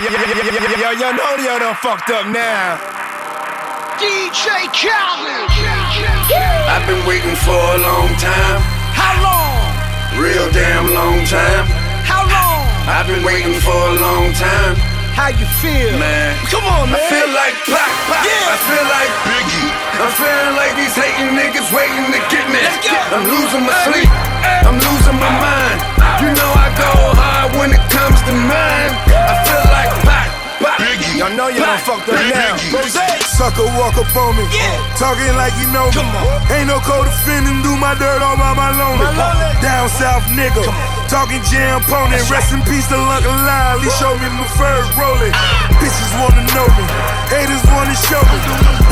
Yo, yo, know yo done fucked up now. DJ Khaled. I've been waiting for a long time. How long? Real damn long time. How long? I've been waiting for a long time. How you feel? Man. Come on, man. I feel like Pac, Pac. Yeah. I feel like Biggie. I'm feeling like these hating niggas waiting to get me. Let's go. I'm losing my sleep. I'm losing my mind. You know I go hard when it comes to mine. I feel like Pac, Pac. Y'all know Pac, fucked up now. Rose. Sucker walk up on me. Yeah. Talking like you know me. Ain't no co-defending, do my dirt all by my lonely. My lonely. Down south nigga. Talking jam pony. Rest in peace to Uncle Lyle. He showed me my first rolling. Bitches wanna know me. Haters wanna show me.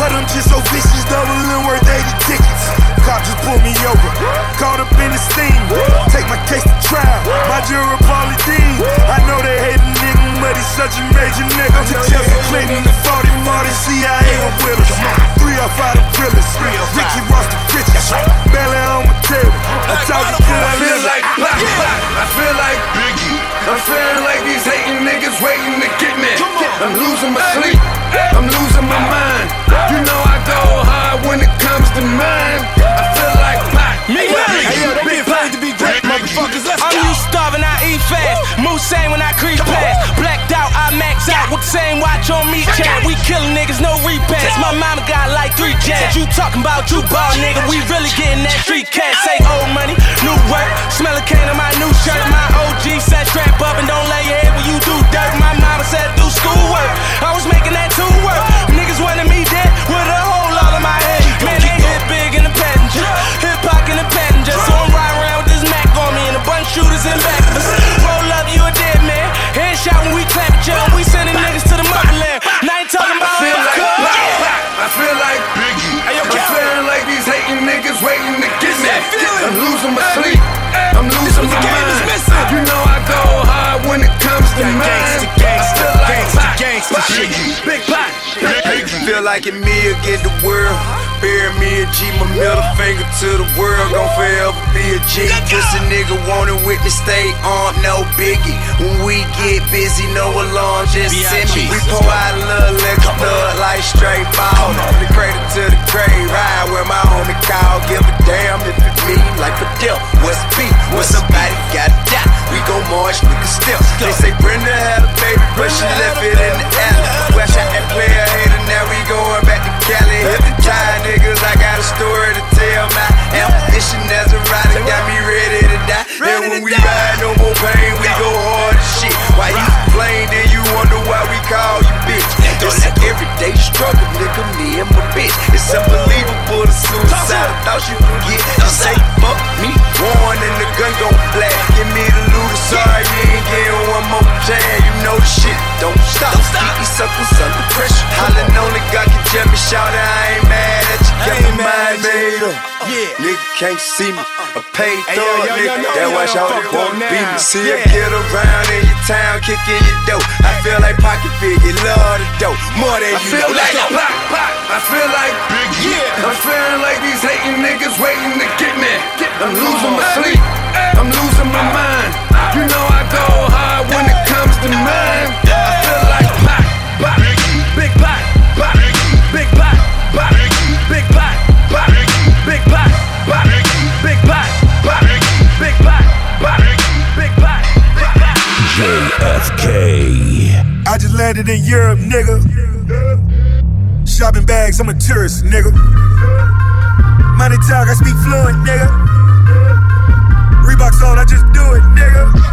But I'm just so vicious, doubling worth 80 tickets. Cop just pulled me over. Caught up in the steam. Take my case to trial. My jury Paula Deen. I know they hate a nigga, but he's such a major nigga. Jesse Clinton, the 40 Marty, CIA with us. Three off out of realest. Ricky Ross the richest. Belly on my table. I'm talking to I feel like Pac, Pac. I feel like Biggie. I'm feeling like these hating niggas waiting to get me. I'm losing my sleep. I'm losing my mind. You know I go hard when it comes to mine. My mama got like three jabs. You talking about you ball, nigga? We really getting that street cash. Say old money, new work. Smell a cane on my new shirt. My OG said strap up and don't lay your head when you do dirt. My mama said do schoolwork. I was making that two work. Niggas wanted me dead with a hole all in my head. Man, they hit big in the passenger, shit. Big Pac. Feel like it me against the world. Bury me a G, my middle finger to the world. Gon' forever be a G. Just a nigga wanna with me, stay on, no biggie. When we get busy, no alarm, just send me. We pour out a little liquor, thug like straight ball. From the cradle to the grave, ride where my homie call. Give a damn if it me like a deal. What's beat? When somebody got die, we gon' march, nigga still. They say Brenda had a baby, but she left it in the alley. Suckers under pressure. Hollin' on the God can jam me, shout I ain't mad at you. Got my mind made up. Yeah. Nigga can't see me. A paid thug, nigga. That you why done y'all wanna be me. See Yeah. I get around in your town, kicking your dough. I feel like pocket figure, love the dough. More than I you feel know. like. Pac, Pac. I feel like Biggie. Yeah. I'm feeling like these hating niggas waiting to get me. I'm losing my sleep. I'm losing my mind. You know I go hard when it comes to mine. Pac. I just landed in Europe, nigga. Shopping bags, I'm a tourist, nigga. Money talk, I speak fluent, nigga. Reeboks on, I just do it, nigga.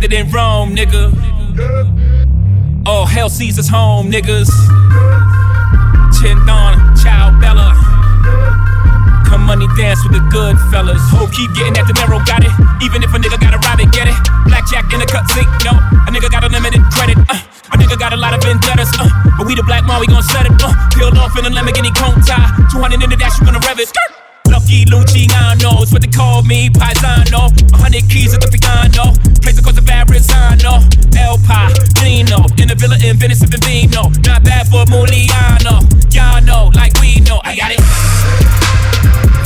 Landed in Rome, nigga. All hell sees us home, niggas. Chindan, Chow Bella. Come money dance with the good fellas. Hope keep getting at the narrow, got it. Even if a nigga gotta rob it, get it. Blackjack in the cut no. A nigga got unlimited credit. Uh. A nigga got a lot of vendettas, uh. But we the black mom, we gon' set it, uh. Peeled off in a Lamborghini cone tie. 200 in the dash, you gonna rev it. Skirt. Lucky Luciano, it's what they call me, Paisano. A hundred keys at the piano, place across the Verrazano. El Padrino, in the villa in Venice sipping vino. Not bad for Muliano, y'all know, like we know. I got it.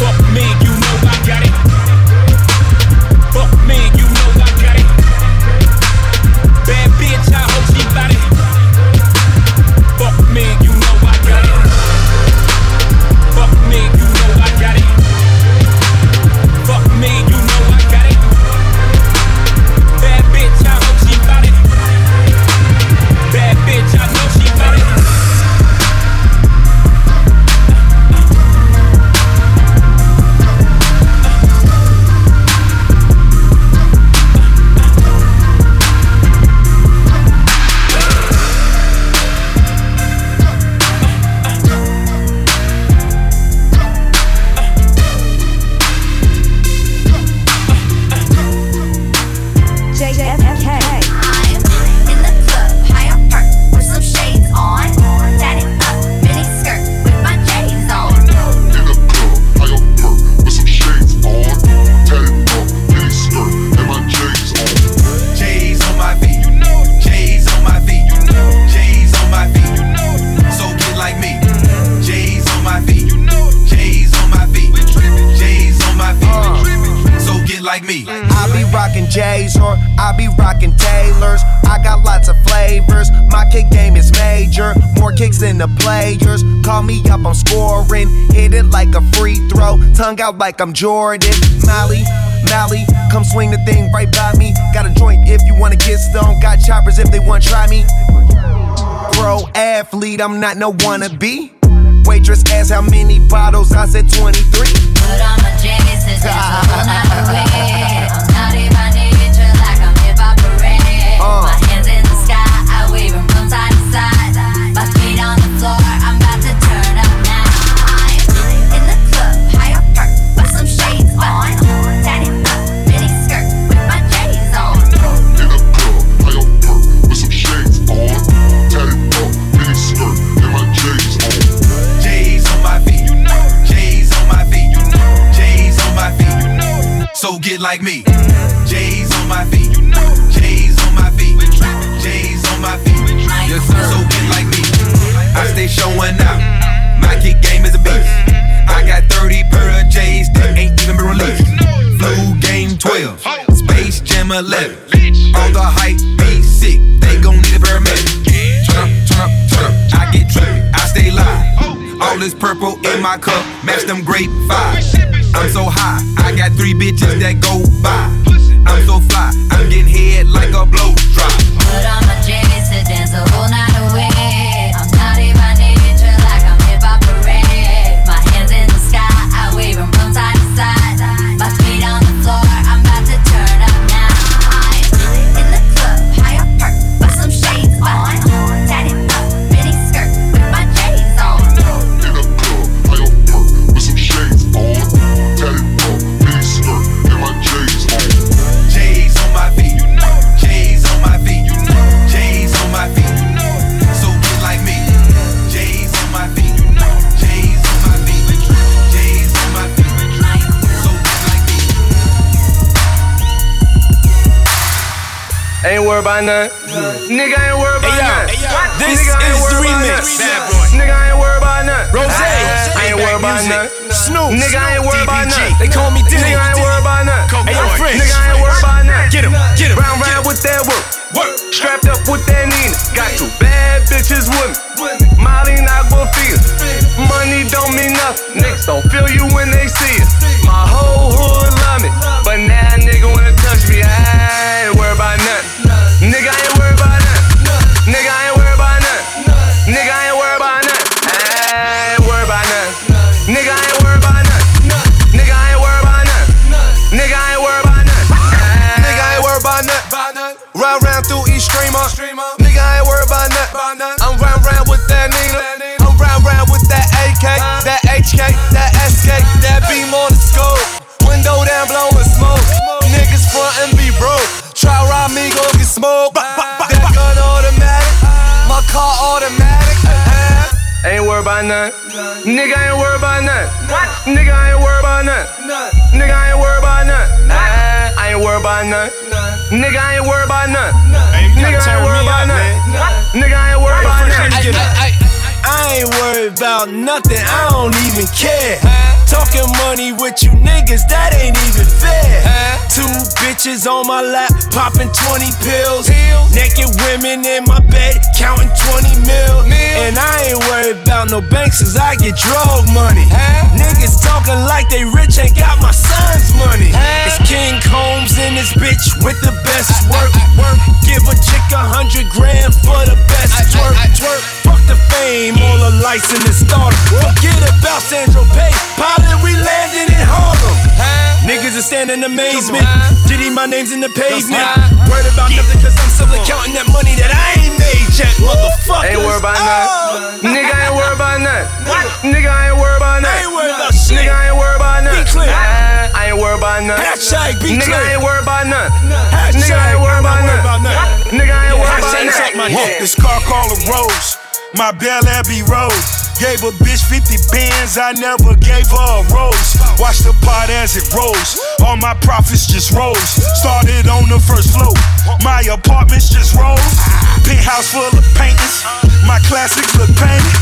Fuck me, out like I'm Jordan. Molly, Molly, come swing the thing right by me. Got a joint if you wanna get stoned. Got choppers if they wanna try me. Pro athlete, I'm not no wannabe. Waitress asked how many bottles, I said 23. Put on my J's to like me. J's on my feet, you know. J's on my feet. J's on my feet. Yes, sir. So get like me. I stay showing out. My kick game is a beast. I got 30 pair of J's that ain't even been released. Flu game 12, Space Jam 11. All the hype be sick. They gon' need a paramedic. Turn up, turn up, turn up. I get trippy. I stay live. All this purple in my cup, match them grape vibes. I'm so high, I got three bitches that go by. I'm so fly, Worried about nothing. Nigga ain't worried about nothing. This is the remix. Nigga ain't worried about nothing. Rose. I ain't worried about nothing. Snoop. Nigga ain't worried about nothing. They call me Diddy. Nigga ain't worried about nothing. Hey, yo, French. Nigga ain't worried about nothing. Get 'em, get 'em, Round round with that work. Work. Strapped up with that Nina. Got two bad bitches with me. Molly not gon' feel. Money don't mean nothing. Niggas don't feel you when they see it. My whole hood love me. But now nigga wanna touch me. I about nothing. Nigga ain't worried about nothing. What? Nigga ain't worried about nothing. Nigga ain't worried about nothing. Ah, I ain't worried about nothing. Nigga ain't worried about nothing. Nigga ain't worried about nothing. Nigga ain't worried about nothing. I ain't worried about nothing, I don't even care. Talking money with you niggas, that ain't even fair. Bitches on my lap, popping 20 pills. Naked women in my bed, counting 20 mil. And I ain't worried about no banks, cause I get drug money. Niggas talking like they rich, ain't got my son's money. It's King Combs in this bitch with the best work. work. Give a chick a hundred grand for the best twerk. twerk. Fuck the fame, all the lights in the starter. Forget about Sandro Pay. Pilot, we landed in Harlem. Niggas are standing in amazement. Diddy, my name's in the pavement. Worried about nothing, cause I'm still counting that money that I ain't made yet, motherfucker. Ain't worried about nothing. Nigga ain't worried about nothing. Nigga I ain't worried about nothing. ain't worried about shit. Nigga ain't worried about nothing. Be clear. I ain't worried about nothing. Hashtag be Nigga clear. ain't worried about nothing. Hashtag Nigga ain't worried I'm about not worried about nothing. nothing. Nigga ain't worried about Hashtag suck my nothing. dick. This car called a Rose, my Bel Abbey Rose. Gave a bitch 50 bands, I never gave her a rose. Watch the pot as it rose. All my profits just rose. Started on the first floor. My apartments just rose. Penthouse full of paintings. My classics look painted.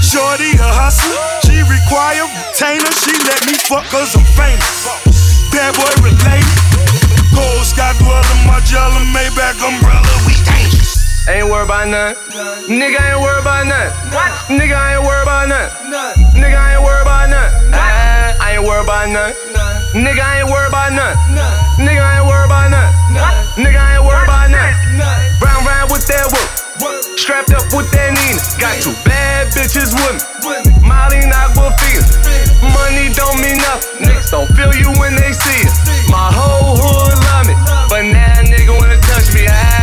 Shorty a hustler, she require retainer. She let me fuck cause I'm famous. Bad boy about nothing. Nigga ain't worried about nothing. What? Nigga ain't worried about nothing. Nigga ain't worried about nothing. Ah, I ain't worried about nothing. Nigga ain't worried about nothing. Nigga ain't worried about nothing. Nigga ain't worried about nothing. Round round with that whoop. Strapped up with that Nina. Got two bad bitches with me. Molly not will feel. Money don't mean nothing. Niggas don't feel you when they see it. My whole hood love me. But now nigga wanna touch me. I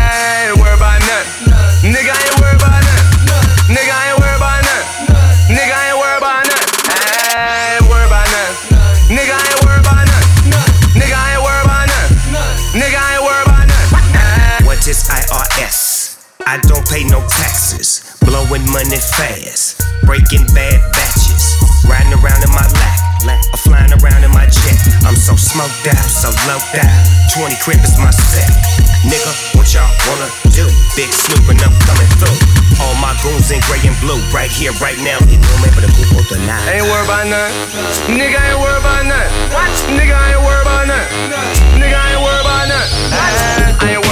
I don't pay no taxes. Blowing money fast. Breaking bad batches. Riding around in my lap. Or flying around in my jet. I'm so smoked out, so loped out. 20 crib is my set. Nigga, what y'all wanna do? Big Snoop and I'm coming through. All my goons in gray and blue. Right here, right now. You know me, but the people tonight. Ain't worried about nothing. Nigga ain't worried about nothing. What? Nigga ain't worried about nothing. Nigga ain't worried about nothing. Ah, I ain't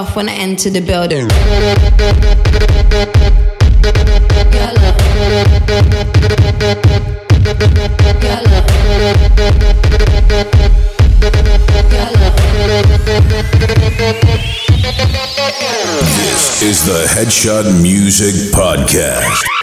off when I enter the building. This is the Headshot Music Podcast.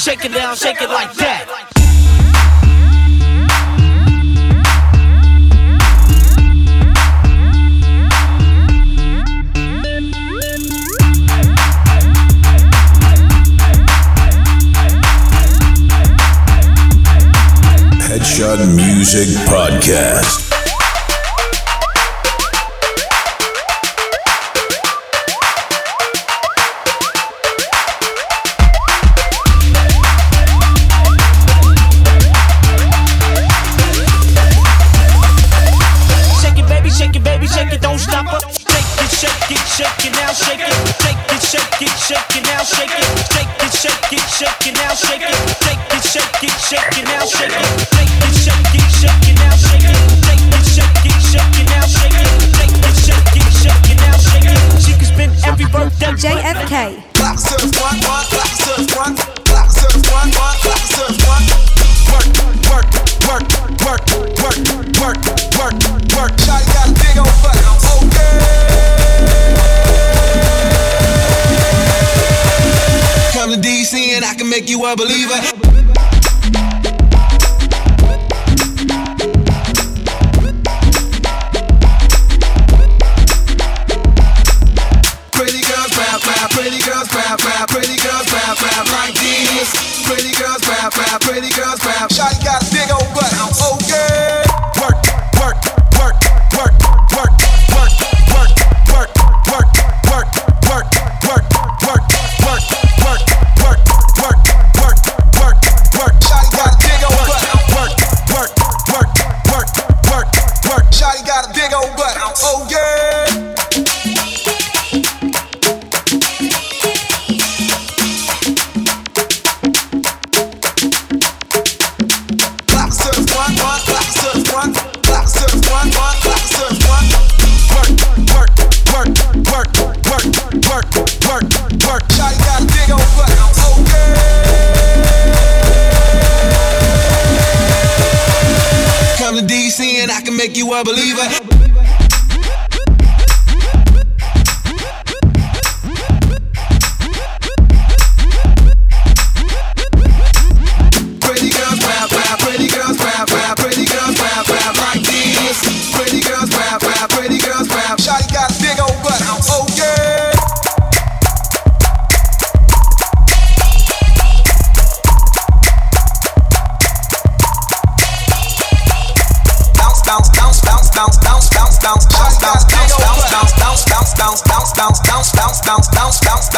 shake it down, shake it like that. Headshot Music Podcast.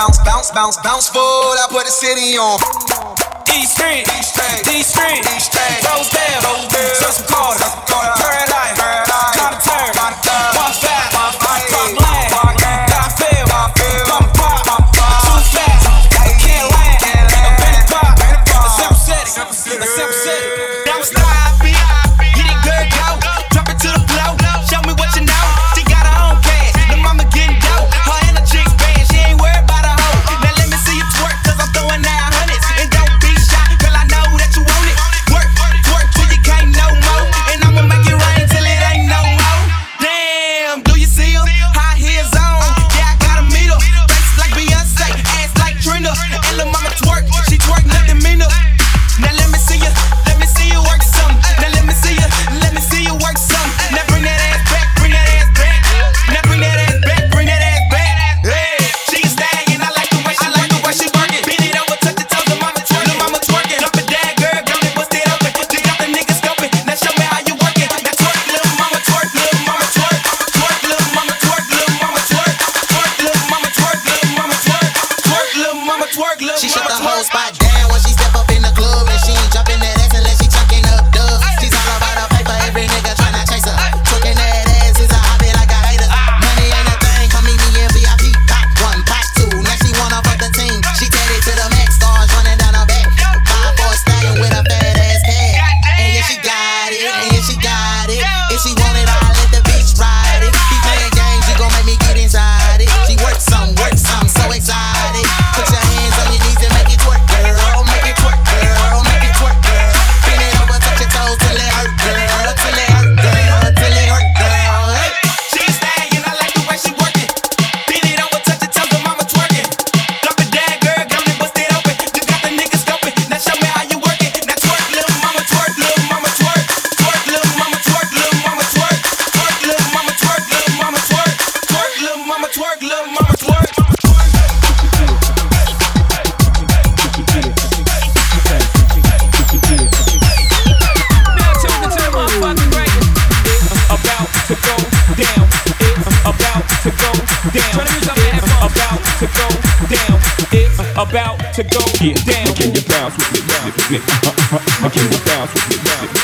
bounce, bounce, bounce, bounce full. I put the city on. D Street, D Street, D Street, D Street. Down, Rose down. Just Carter, Carter.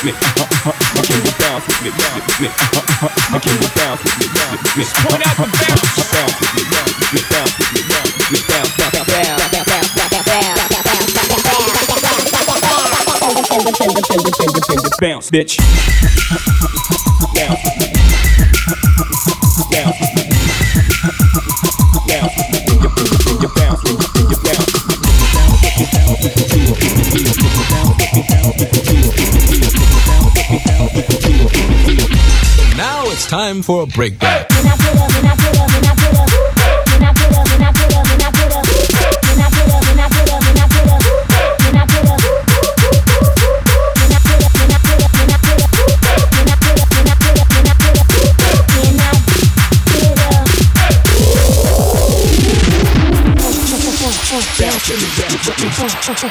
With me? Can you bounce with me? with me? Can you bounce with me? with me? Point out the bounce. Bounce with me, bounce with me, bounce with me, bounce with me, bounce, bounce, bounce, bounce. Bounce, bitch. Bounce with for a breakdown. You ain't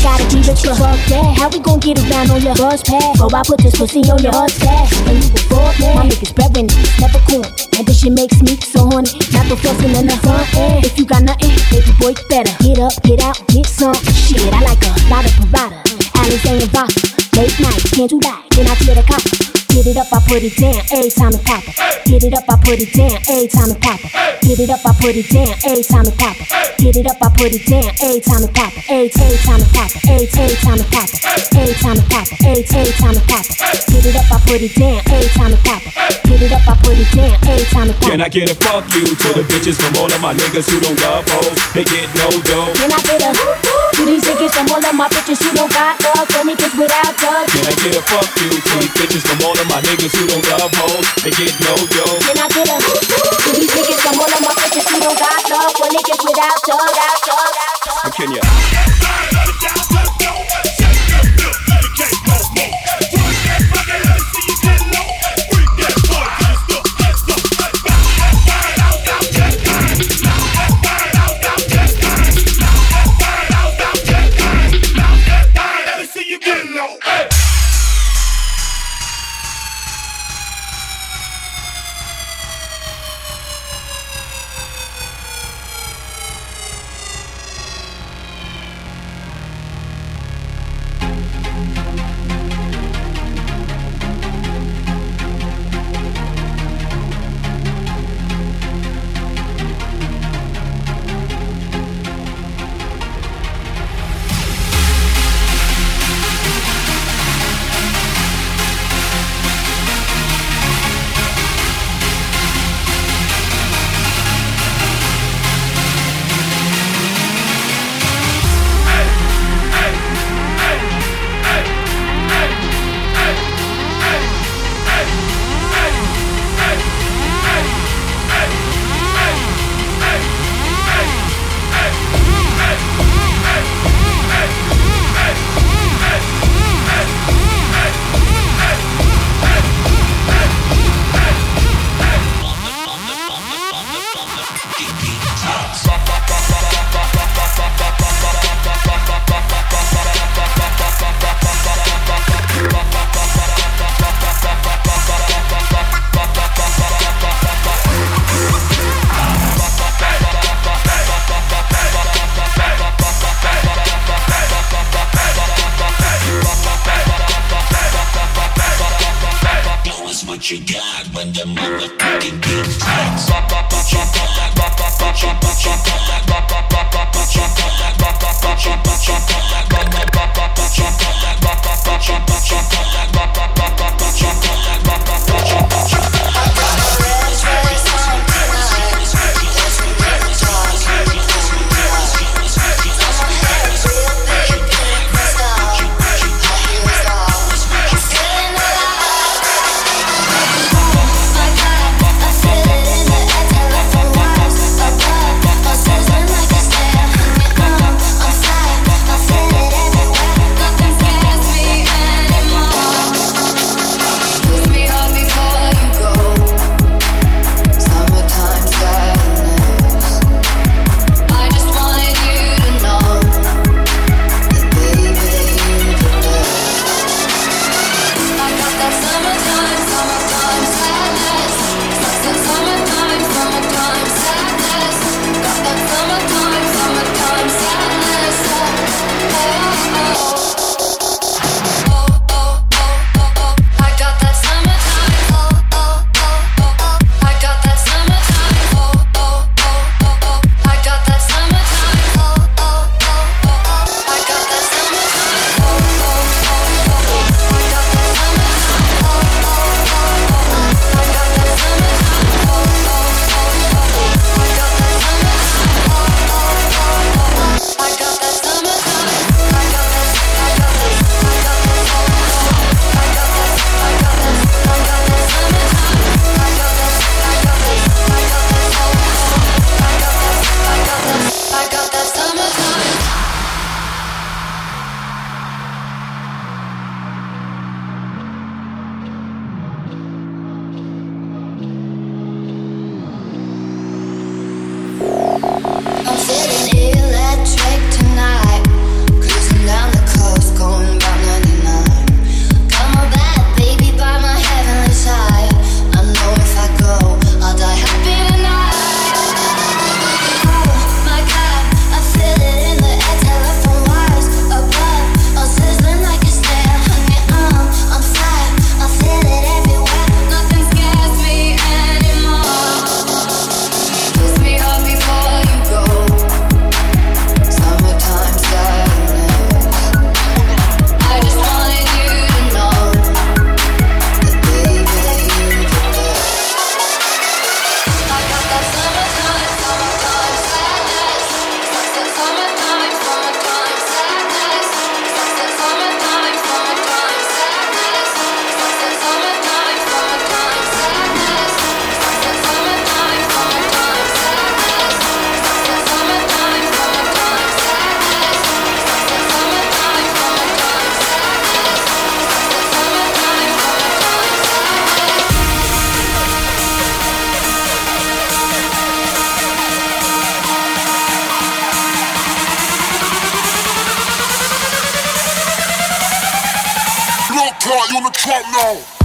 gotta be rich to fuck that. How we gon' get around on your bus pass? Bro, I put this pussy on your mustache. And you before that. My niggas winning, never corn. And this shit makes me so horny. Not fucking in the front end. If you got nothing, baby boy, you better get up, get out, get some. Shit, I like a lot of parada. Alizé and vodka. Late night, can't you lie? Then I tear the cop. Get it up, I put it down, every time it pop Get it up, I put it down, every time it pop Get it up, I put it down, every time it pop Get it up, I put it down, every time it pop Every every time it pop every every time it pop Every time it pop every every time it pop Get it up, I put it down, every time it pop Get it up, I put it down, every time it pop Can I get a fuck you to the bitches from all of my niggas who don't love hoes? They get no dough. Can I get a to these niggas from all of my bitches who don't got love for niggas without drugs? Can I get a fuck you to these bitches from all of my my niggas who don't love hoes, they get no dough. You're not gonna to these niggas. I'm of my bitches who don't got love. When they get without love, love, love, love. Can you? On